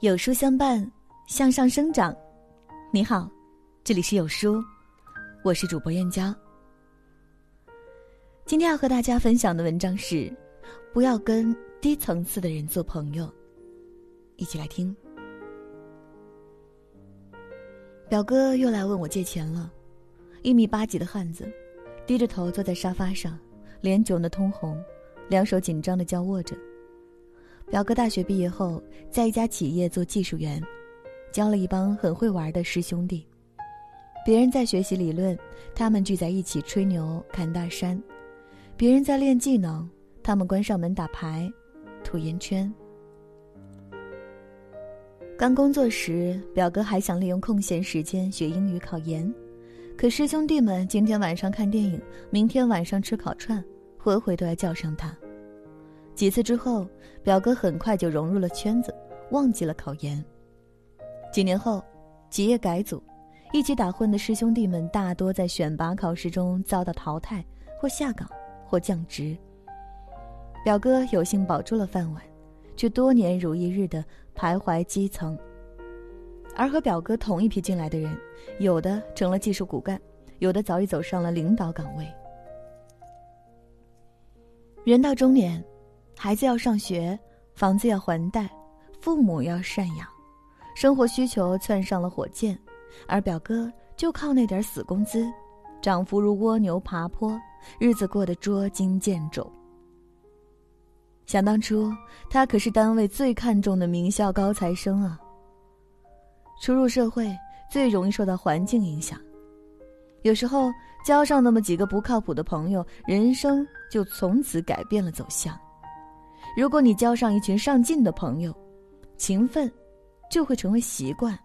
有书相伴，向上生长。你好，这里是有书，我是主播燕娇。今天要和大家分享的文章是：不要跟低层次的人做朋友。一起来听。表哥又来问我借钱了，一米八几的汉子，低着头坐在沙发上，脸肿得通红，两手紧张的交握着。表哥大学毕业后，在一家企业做技术员，交了一帮很会玩的师兄弟。别人在学习理论，他们聚在一起吹牛侃大山；别人在练技能，他们关上门打牌、吐烟圈。刚工作时，表哥还想利用空闲时间学英语考研，可师兄弟们今天晚上看电影，明天晚上吃烤串，回回都要叫上他。几次之后，表哥很快就融入了圈子，忘记了考研。几年后，企业改组，一起打混的师兄弟们大多在选拔考试中遭到淘汰，或下岗，或降职。表哥有幸保住了饭碗，却多年如一日的徘徊基层。而和表哥同一批进来的人，有的成了技术骨干，有的早已走上了领导岗位。人到中年。孩子要上学，房子要还贷，父母要赡养，生活需求窜上了火箭，而表哥就靠那点死工资，涨幅如蜗牛爬坡，日子过得捉襟见肘。想当初，他可是单位最看重的名校高材生啊。初入社会，最容易受到环境影响，有时候交上那么几个不靠谱的朋友，人生就从此改变了走向。如果你交上一群上进的朋友，勤奋就会成为习惯；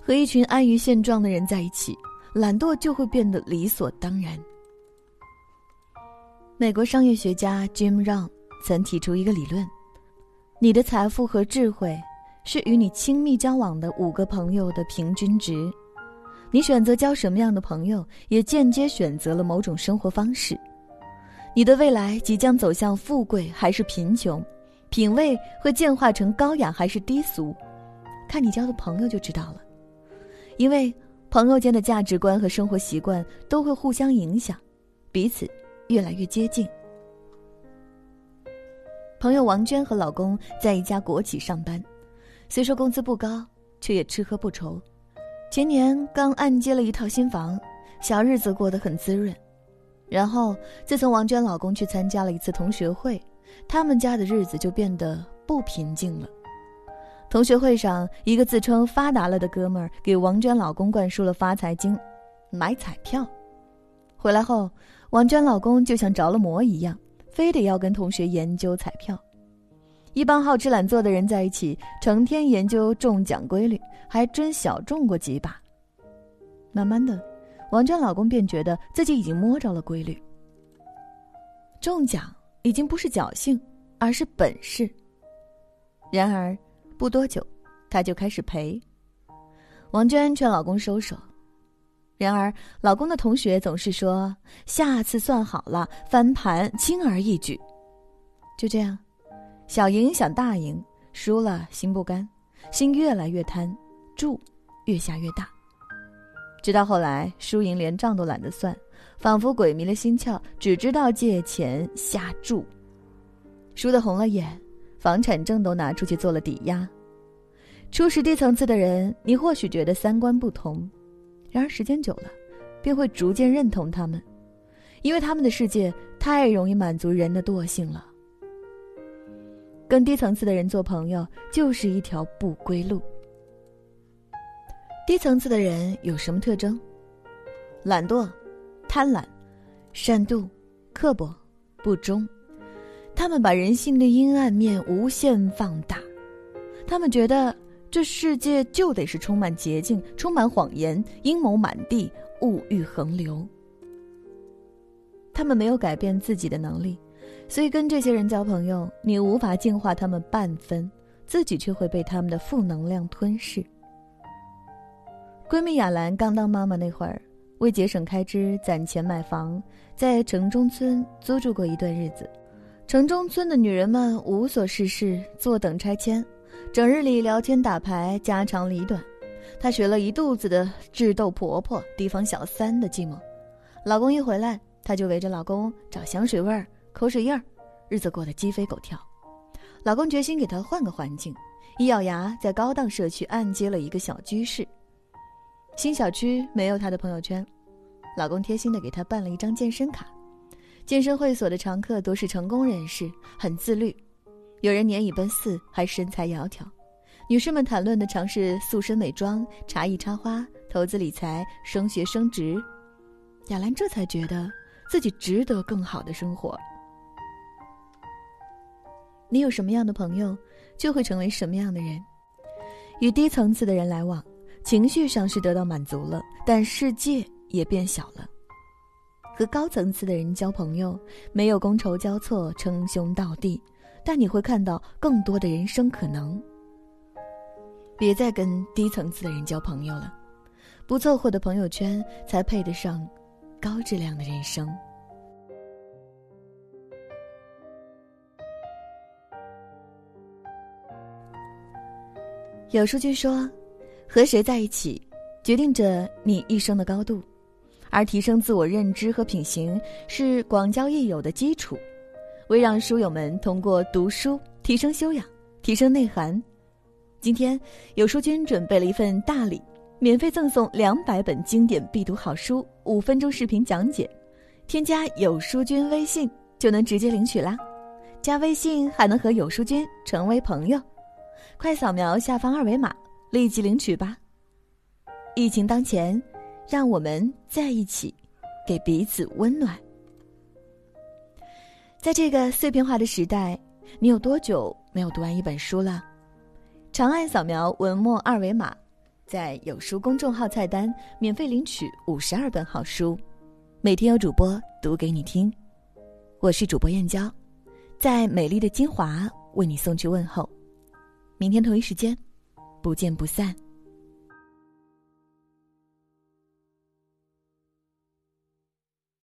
和一群安于现状的人在一起，懒惰就会变得理所当然。美国商业学家 Jim Rohn 曾提出一个理论：你的财富和智慧是与你亲密交往的五个朋友的平均值。你选择交什么样的朋友，也间接选择了某种生活方式。你的未来即将走向富贵还是贫穷，品味会进化成高雅还是低俗，看你交的朋友就知道了。因为朋友间的价值观和生活习惯都会互相影响，彼此越来越接近。朋友王娟和老公在一家国企上班，虽说工资不高，却也吃喝不愁。前年刚按揭了一套新房，小日子过得很滋润。然后，自从王娟老公去参加了一次同学会，他们家的日子就变得不平静了。同学会上，一个自称发达了的哥们儿给王娟老公灌输了发财经，买彩票。回来后，王娟老公就像着了魔一样，非得要跟同学研究彩票。一帮好吃懒做的人在一起，成天研究中奖规律，还真小中过几把。慢慢的。王娟老公便觉得自己已经摸着了规律，中奖已经不是侥幸，而是本事。然而，不多久，他就开始赔。王娟劝老公收手，然而老公的同学总是说下次算好了，翻盘轻而易举。就这样，小赢想大赢，输了心不甘，心越来越贪，注越下越大。直到后来，输赢连账都懒得算，仿佛鬼迷了心窍，只知道借钱下注，输得红了眼，房产证都拿出去做了抵押。初识低层次的人，你或许觉得三观不同，然而时间久了，便会逐渐认同他们，因为他们的世界太容易满足人的惰性了。跟低层次的人做朋友，就是一条不归路。低层次的人有什么特征？懒惰、贪婪、善妒、刻薄、不忠。他们把人性的阴暗面无限放大。他们觉得这世界就得是充满捷径、充满谎言、阴谋满地、物欲横流。他们没有改变自己的能力，所以跟这些人交朋友，你无法净化他们半分，自己却会被他们的负能量吞噬。闺蜜雅兰刚当妈妈那会儿，为节省开支攒钱买房，在城中村租住过一段日子。城中村的女人们无所事事，坐等拆迁，整日里聊天打牌，家长里短。她学了一肚子的智斗婆婆、提防小三的计谋。老公一回来，她就围着老公找香水味儿、口水印儿，日子过得鸡飞狗跳。老公决心给她换个环境，一咬牙在高档社区按揭了一个小居室。新小区没有她的朋友圈，老公贴心的给她办了一张健身卡。健身会所的常客都是成功人士，很自律，有人年已奔四还身材窈窕。女士们谈论的常是塑身美妆、茶艺插花、投资理财、升学升职。亚兰这才觉得自己值得更好的生活。你有什么样的朋友，就会成为什么样的人。与低层次的人来往，情绪上是得到满足了，但世界也变小了。和高层次的人交朋友，没有觥筹交错、称兄道弟，但你会看到更多的人生可能。别再跟低层次的人交朋友了，不凑合的朋友圈才配得上高质量的人生。有数据说，和谁在一起，决定着你一生的高度，而提升自我认知和品行是广交益友的基础。为让书友们通过读书提升修养、提升内涵，今天有书君准备了一份大礼，免费赠送两百本经典必读好书，五分钟视频讲解。添加有书君微信就能直接领取啦，加微信还能和有书君成为朋友。快扫描下方二维码，立即领取吧！疫情当前，让我们在一起，给彼此温暖。在这个碎片化的时代，你有多久没有读完一本书了？长按扫描文末二维码，在有书公众号菜单免费领取五十二本好书，每天有主播读给你听。我是主播燕娇，在美丽的金华为你送去问候。明天同一时间，不见不散。